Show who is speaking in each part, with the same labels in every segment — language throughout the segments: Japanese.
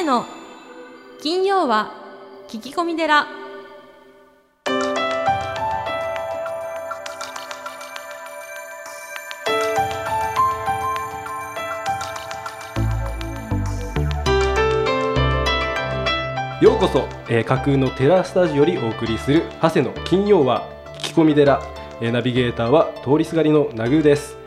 Speaker 1: 瀬の金曜は聞き込み寺。
Speaker 2: ようこそ、えー、架空のテラスタジオよりお送りする長谷の金曜は聞き込み寺、えーナビゲーターは通りすがりのナグーです。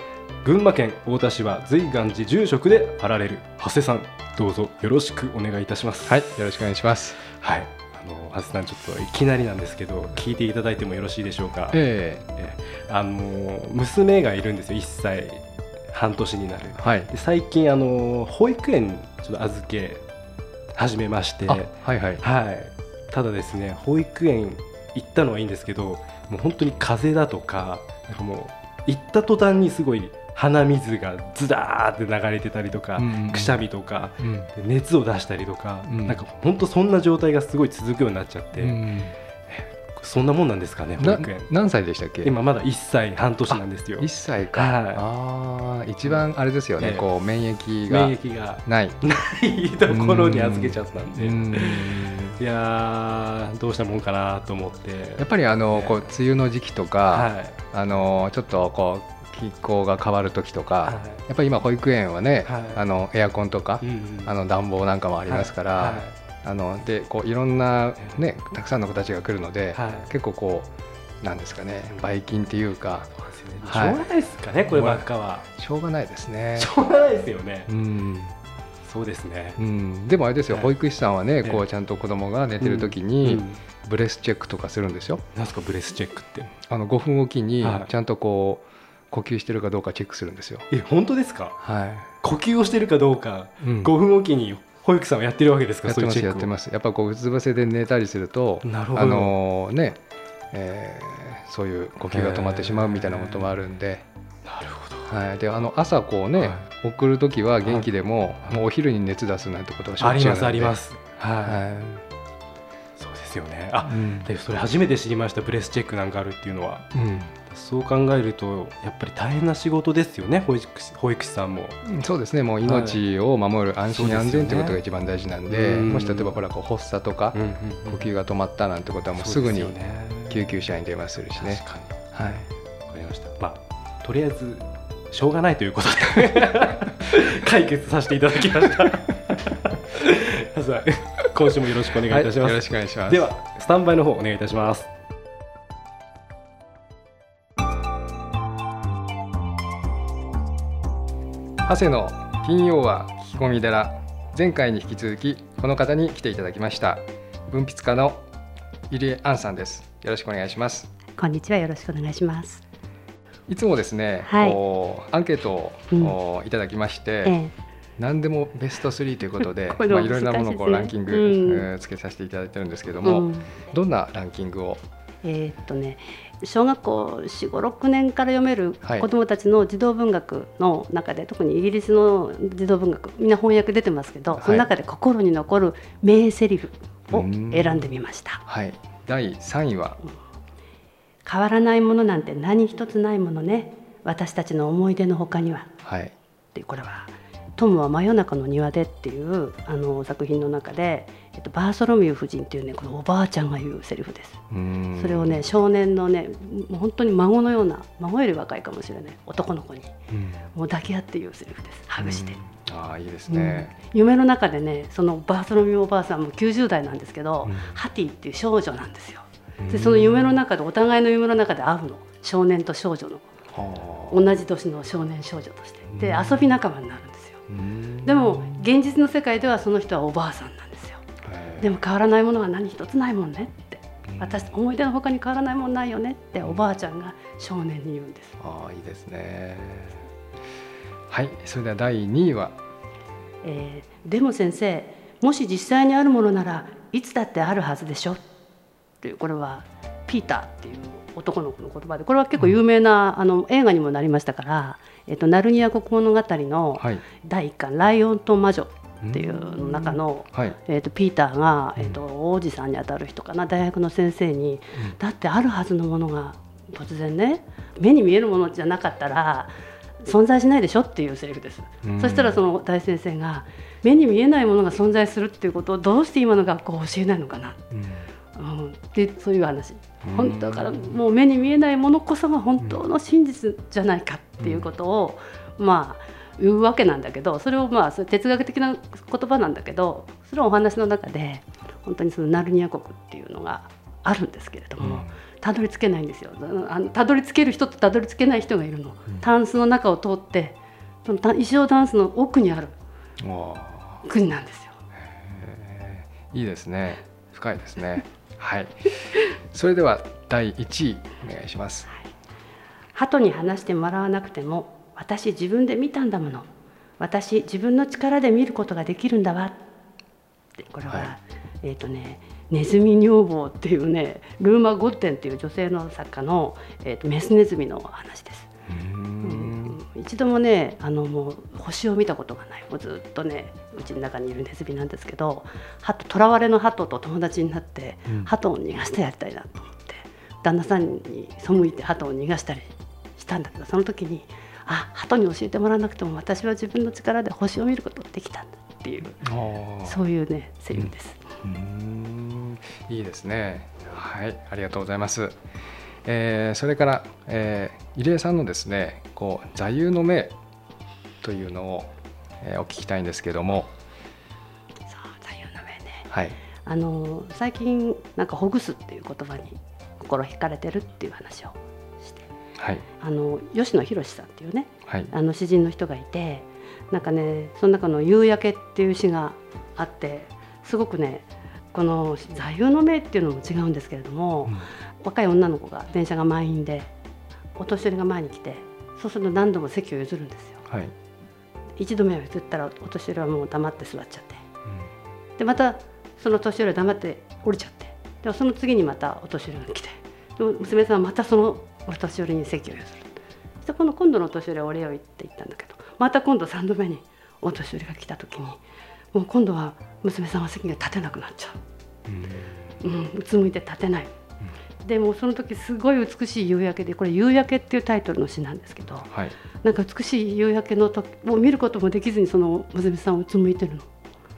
Speaker 2: 群馬県太田市は随願寺住職であられる長谷さん。どうぞよろしくお願いいたします
Speaker 3: はい、よろしくお願いします。
Speaker 2: はいあの長谷さんちょっといきなりなんですけど聞いていただいてもよろしいでしょうか、
Speaker 3: え
Speaker 2: えーあの娘がいるんですよ1歳半年になる
Speaker 3: えはい。
Speaker 2: で最近あの保育園にちょっと預け始めまして
Speaker 3: あ、はいはい。
Speaker 2: はい、ただですね保育園行ったのはいいんですけどもう本当に風邪だとかなんかもう行った途端にすごい鼻水がズダーって流れてたりとか、
Speaker 3: うん
Speaker 2: くしゃみとか
Speaker 3: うん。
Speaker 2: で熱を出したりとか、
Speaker 3: うん。
Speaker 2: なんか本当そんな状態がすごい続くようになっちゃって、
Speaker 3: うん
Speaker 2: そんなもんなんですかね保
Speaker 3: な
Speaker 2: 育園。
Speaker 3: 何歳でしたっけ？
Speaker 2: 今まだ1歳半年なんですよ。
Speaker 3: 一歳か。
Speaker 2: はい。
Speaker 3: ああ、一番あれですよね。
Speaker 2: ええ
Speaker 3: こう免疫が。
Speaker 2: 免疫が。
Speaker 3: ない。
Speaker 2: ないところに預けちゃったんで、
Speaker 3: うん。
Speaker 2: いやーどうしたもんかなと思って。
Speaker 3: やっぱりあの
Speaker 2: ね
Speaker 3: こう梅雨の時期とか、
Speaker 2: はい。
Speaker 3: あのちょっとこう気候が変わる時とか、
Speaker 2: はい。
Speaker 3: やっぱり今保育園はね、
Speaker 2: はい。
Speaker 3: あのエアコンとかあの暖房なんかもありますから、
Speaker 2: はい。
Speaker 3: あのでこういろんなねたくさんの子たちが来るので、
Speaker 2: はい。
Speaker 3: 結構こうなんですかねばい菌っていうか
Speaker 2: し
Speaker 3: はい。
Speaker 2: ょうがないですかね、こればっかは。
Speaker 3: しょうがないですね。
Speaker 2: しょうがないですよね。
Speaker 3: うん。
Speaker 2: そうですね。
Speaker 3: う。ん、でもあれですよ、
Speaker 2: はい。
Speaker 3: 保育士さんはね、
Speaker 2: ええ。
Speaker 3: こうちゃんと子供が寝てる時
Speaker 2: う
Speaker 3: に
Speaker 2: ん。
Speaker 3: ブレスチェックとかするんですよ。
Speaker 2: なんすかブレスチェックって。
Speaker 3: あの5分おきに
Speaker 2: はい。
Speaker 3: ちゃんとこう呼吸してるかどうかチェックするんですよ。
Speaker 2: え、本当ですか？
Speaker 3: は
Speaker 2: 呼吸をしてるかどうか、
Speaker 3: い。うん
Speaker 2: 5分おきに保育士さんはやってるわけですか？
Speaker 3: やってますやってます。やっぱこううつ伏せで寝たりすると、
Speaker 2: なるほど。
Speaker 3: あのね、えーそういう呼吸が止まってしまうみたいなこともあるんで。
Speaker 2: なるほど。
Speaker 3: はい、であの朝こうね、
Speaker 2: は
Speaker 3: 送る時は元気でも、
Speaker 2: はい
Speaker 3: もうお昼に熱出すなんてことがしょ
Speaker 2: あります
Speaker 3: っちゅうなんで
Speaker 2: あります。はい。
Speaker 3: は
Speaker 2: そうですよね。あ
Speaker 3: い、、うん
Speaker 2: でそれ初めて知りましたブレスチェックなんかあるっていうのは。
Speaker 3: うん
Speaker 2: そう考えるとやっぱり大変な仕事ですよね保育士保育士さんも。
Speaker 3: そうですねもう命を守る安心安全ということが一番大事なんで、
Speaker 2: うん
Speaker 3: もし例えばほらこう発作とか、
Speaker 2: うんうん
Speaker 3: 呼吸が止まったなんてことはもうすぐに救急車に電話するしね。はい、
Speaker 2: わかりました。まあ、とりあえず、しょうがないということで 解決させていただきました。今週もよろしくお願いいたします。
Speaker 3: はいよろしくお願いします。
Speaker 2: では、スタンバイの方お願いいたします。
Speaker 3: 長谷の金曜は聞き込み寺。前回に引き続きこの方に来ていただきました。文筆家の入江杏さんです。よろしくお願いします。
Speaker 4: こんにちは。よろしくお願いします。
Speaker 3: いつもですね、
Speaker 4: はい。
Speaker 3: こうアンケートを、
Speaker 4: うん。
Speaker 3: おいただきまして、
Speaker 4: ええ、
Speaker 3: 何でもベスト3ということで まあ、いろいろなものをこうランキング、
Speaker 4: うん。
Speaker 3: えーつけさせていただいてるんですけども、
Speaker 4: うん。
Speaker 3: どんなランキングを？
Speaker 4: えーっとね小学校4、5、6年から読める
Speaker 3: はい。
Speaker 4: 子どもたちの児童文学の中で、特にイギリスの児童文学みんな翻訳出てますけど、
Speaker 3: はい。
Speaker 4: その中で心に残る名セリフを選んでみました。
Speaker 3: はい。第3位は？
Speaker 4: 変わらないものなんて何一つないものね。私たちの思い出の他には。
Speaker 3: はい。
Speaker 4: っていうこれは「トムは真夜中の庭で」っていうあの作品の中で、えっと、バーソロミュー夫人っていうねこのおばあちゃんが言うセリフです。それをね少年のねもう本当に孫のような孫より若いかもしれない男の子に
Speaker 3: うん。
Speaker 4: もう抱き合って言うセリフです。ハグして、
Speaker 3: うん。ああいいです
Speaker 4: うん。
Speaker 3: ね、
Speaker 4: 夢の中でねそのバーソロミューおばあさんも90代なんですけど、
Speaker 3: うん。
Speaker 4: ハティっていう少女なんですよ。
Speaker 3: うん。
Speaker 4: でその夢の中でお互いの夢の中で会うの。少年と少女の。
Speaker 3: はあ。
Speaker 4: 同じ年の少年少女として。で
Speaker 3: うん。
Speaker 4: 遊び仲間になるんですよ。
Speaker 3: うん。
Speaker 4: でも現実の世界ではその人はおばあさんでも変わらないものは何一つないもんねって。
Speaker 3: うん。
Speaker 4: 私思い出の他に変わらないもんないよねっておばあちゃんが少年に言うんです。
Speaker 3: ああいいですね。はいそれでは第2位は？
Speaker 4: えーでも先生もし実際にあるものならいつだってあるはずでしょ？っていうこれはピーターっていう男の子の言葉でこれは結構有名な、あの映画にもなりましたから、えっとナルニア国物語の
Speaker 3: はい。
Speaker 4: 第一巻「ライオンと魔女」っていうの中の、
Speaker 3: はい。
Speaker 4: えっとピーターが、えっと王子さんにあたる人かな大学の先生に、だってあるはずのものが突然ね目に見えるものじゃなかったら存在しないでしょっていうセリフです、
Speaker 3: うん。
Speaker 4: そしたらその大先生が目に見えないものが存在するっていうことをどうして今の学校は教えないのかな、うん、でそういう話。
Speaker 3: うん。
Speaker 4: 本当だからもう目に見えないものこそが本当の真実じゃないかっていうことを、まあ言うわけなんだけどそれをまあ哲学的な言葉なんだけどそれはお話の中で本当にそのナルニア国っていうのがあるんですけれども、たどり着けないんですよ。あのたどり着ける人とたどり着けない人がいるの、タンスの中を通ってそのた衣装ダンスの奥にある国なんですよ。
Speaker 3: いいですね。深いですね。はい。それでは第1位お願いします。
Speaker 4: 鳩に話してもらわなくても私自分で見たんだもの。私自分の力で見ることができるんだわ。ってこれは、
Speaker 3: はい。
Speaker 4: えっ、とねネズミ女房っていうねルーマ・ゴッテンっていう女性の作家の、えーとメスネズミの話です。うん。一度もねあのもう星を見たことがない。もうずっとねうちの中にいるネズミなんですけど鳩囚われの鳩と友達になって、
Speaker 3: うん。
Speaker 4: 鳩を逃がしてやりたいなと思って旦那さんに背いて鳩を逃がしたりしたんだけどその時にあ鳩に教えてもらわなくても私は自分の力で星を見ることができたんだっていうそういうねセリフです。
Speaker 3: うーんいいですね。はい、ありがとうございます。えーそれから、えー入江さんのですね、こう座右の銘というのを、えーお聞きたいんですけども、
Speaker 4: そう座右の銘ね
Speaker 3: はい、
Speaker 4: あの最近なんかほぐすっていう言葉に心惹かれてるっていう話を
Speaker 3: はい、
Speaker 4: あの吉野博さんっていうね
Speaker 3: はい、
Speaker 4: あの詩人の人がいてなんかねその中の「夕焼け」っていう詩があってすごくねこの座右の銘っていうのも違うんですけれども、若い女の子が電車が満員でお年寄りが前に来てそうすると何度も席を譲るんですよ。
Speaker 3: はい、
Speaker 4: 一度目を譲ったらお年寄りはもう黙って座っちゃって。でまたその年寄りは黙って降りちゃって。でその次にまたお年寄りが来て。で娘さんはまたそのお年寄りに席を譲る。そこの今度のお年寄りはお礼を言って言ったんだけどまた今度3度目にお年寄りが来た時にもう今度は娘さんは席が立てなくなっちゃう、うん、うつむいて立てない、でもうその時すごい美しい夕焼けでこれ「夕焼け」っていうタイトルの詩なんですけど
Speaker 3: はい、
Speaker 4: なんか美しい夕焼けの時を見ることもできずにその娘さんをうつむいてるの。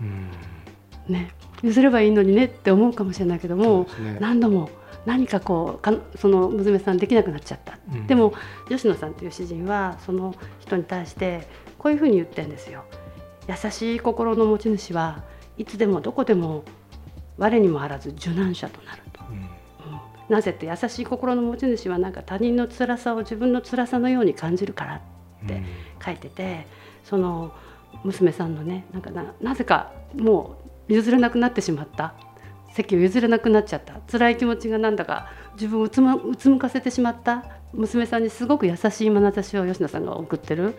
Speaker 3: うん。
Speaker 4: ね、譲ればいいのにねって思うかもしれないけども、
Speaker 3: ね。
Speaker 4: 何度も何かこうかその娘さんできなくなっちゃった、
Speaker 3: うん。
Speaker 4: でも吉野さんという詩人はその人に対してこういうふうに言ってるんですよ。優しい心の持ち主はいつでもどこでも我にもあらず受難者となると、
Speaker 3: うん。
Speaker 4: うん。なぜって優しい心の持ち主はなんか他人の辛さを自分の辛さのように感じるからって書いててその娘さんのねなんかななぜかもう譲れなくなってしまった席を譲れなくなっちゃった。辛い気持ちがなんだか自分をうつ,、ま、うつむかせてしまった。娘さんにすごく優しい眼差しを吉野さんが送ってる。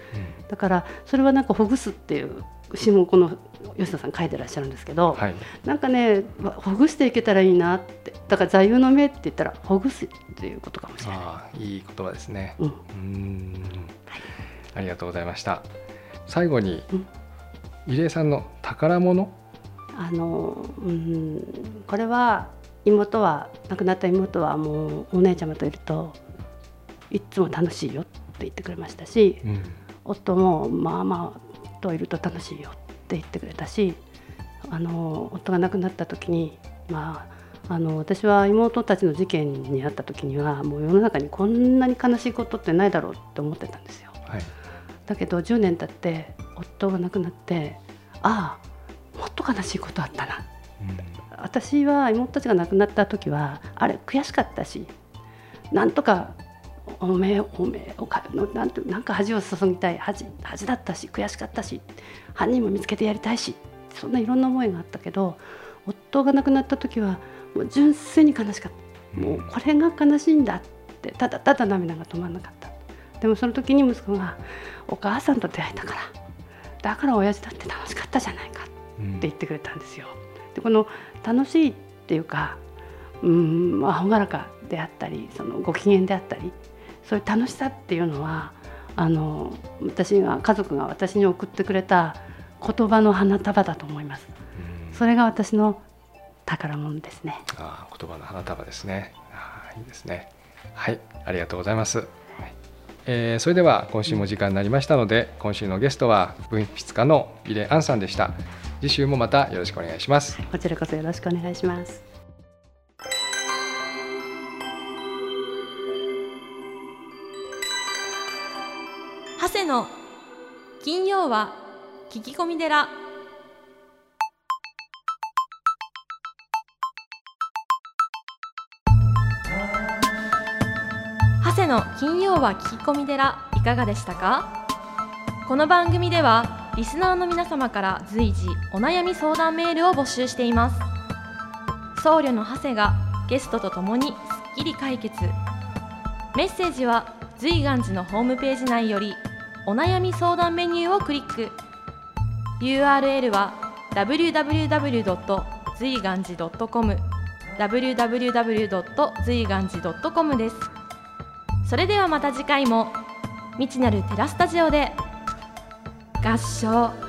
Speaker 4: だからそれはなんかほぐすっていう詩もこの吉野さん書いてらっしゃるんですけど、
Speaker 3: はい、
Speaker 4: なんかねわほぐしていけたらいいなって。だから座右の銘って言ったらほぐすっていうことかもしれない。
Speaker 3: いい言葉ですね。
Speaker 4: うん。
Speaker 3: うん、ありがとうございました。最後に
Speaker 4: うん。
Speaker 3: 入江さんの宝物、
Speaker 4: あのうんこれは妹は亡くなった妹はもうお姉ちゃまといるといっつも楽しいよって言ってくれましたし
Speaker 3: うん、
Speaker 4: 夫もまあまあといると楽しいよって言ってくれたしあの夫が亡くなった時にまああの私は妹たちの事件に遭った時にはもう世の中にこんなに悲しいことってないだろうって思ってたんですよ。
Speaker 3: はい、
Speaker 4: だけど10年経って夫が亡くなってああと悲しいことあったな。私は妹たちが亡くなった時はあれ悔しかったしなんとかおめえおめえおかのなんてなんか恥を注ぎたい恥恥だったし悔しかったし犯人も見つけてやりたいしそんないろんな思いがあったけど夫が亡くなった時はもう純粋に悲しかった。もうこれが悲しいんだってただただ涙が止まらなかった。でもその時に息子が「お母さんと出会えたからだから親父だって楽しかったじゃないか」
Speaker 3: うん
Speaker 4: って言ってくれたんですよ。でこの楽しいっていうかうんまあ朗らかであったりそのご機嫌であったりそういう楽しさっていうのはあの私が家族が私に送ってくれた言葉の花束だと思います。
Speaker 3: うん
Speaker 4: それが私の宝物ですね。
Speaker 3: ああ言葉の花束ですね。ああいいですね。はい、ありがとうございます。はいえーそれでは今週も時間になりましたので今週のゲストは文筆家の入江杏さんでした次週もまたよろしくお願いします。
Speaker 4: こちらこそよろしくお願いします。
Speaker 1: 長谷の金曜は聞き込み寺。長谷の金曜は聞き込み寺いかがでしたか？この番組ではリスナーの皆様から随時お悩み相談メールを募集しています僧侶の長谷がゲストとともにすっきり解決メッセージは随願寺のホームページ内よりお悩み相談メニューをクリック URL は www. 随願寺 .com www. 随願寺 .com ですそれではまた次回も未知なるテラスタジオで合唱。